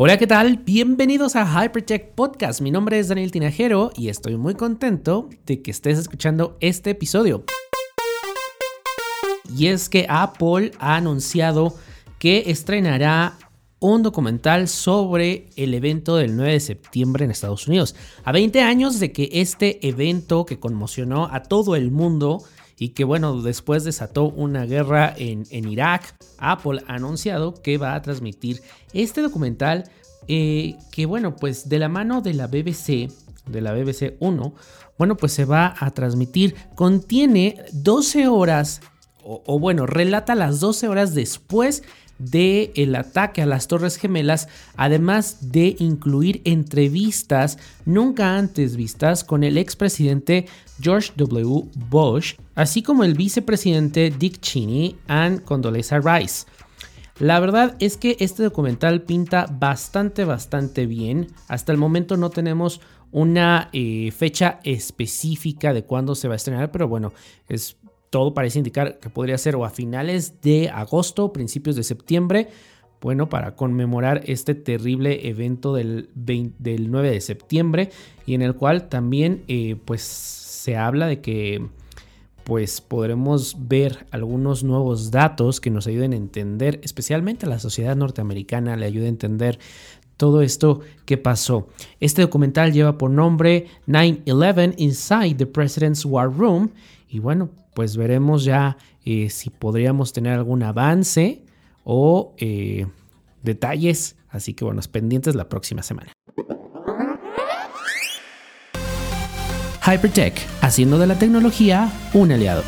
Hola, ¿qué tal? Bienvenidos a Hypertech Podcast. Mi nombre es Daniel Tinajero y estoy muy contento de que estés escuchando este episodio. Y es que Apple ha anunciado que estrenará un documental sobre el evento del 9 de septiembre en Estados Unidos. A 20 años de que este evento que conmocionó a todo el mundo y que bueno, después desató una guerra en, Irak, Apple ha anunciado que va a transmitir este documental eh, que bueno, pues de la mano de la BBC, de la BBC 1, bueno, pues se va a transmitir, contiene 12 horas, o, o bueno, relata las 12 horas después de el ataque a las Torres Gemelas, además de incluir entrevistas nunca antes vistas con el expresidente George W. Bush, así como el vicepresidente Dick Cheney y Condoleezza Rice. La verdad es que este documental pinta bastante, bastante bien. Hasta el momento no tenemos una eh, fecha específica de cuándo se va a estrenar, pero bueno, es todo parece indicar que podría ser o a finales de agosto, principios de septiembre, bueno, para conmemorar este terrible evento del, del 9 de septiembre y en el cual también eh, pues se habla de que pues podremos ver algunos nuevos datos que nos ayuden a entender, especialmente a la sociedad norteamericana, le ayude a entender todo esto que pasó. Este documental lleva por nombre 9-11 Inside the President's War Room y bueno, pues veremos ya eh, si podríamos tener algún avance o eh, detalles. Así que bueno, pendientes la próxima semana. Hypertech, haciendo de la tecnología un aliado.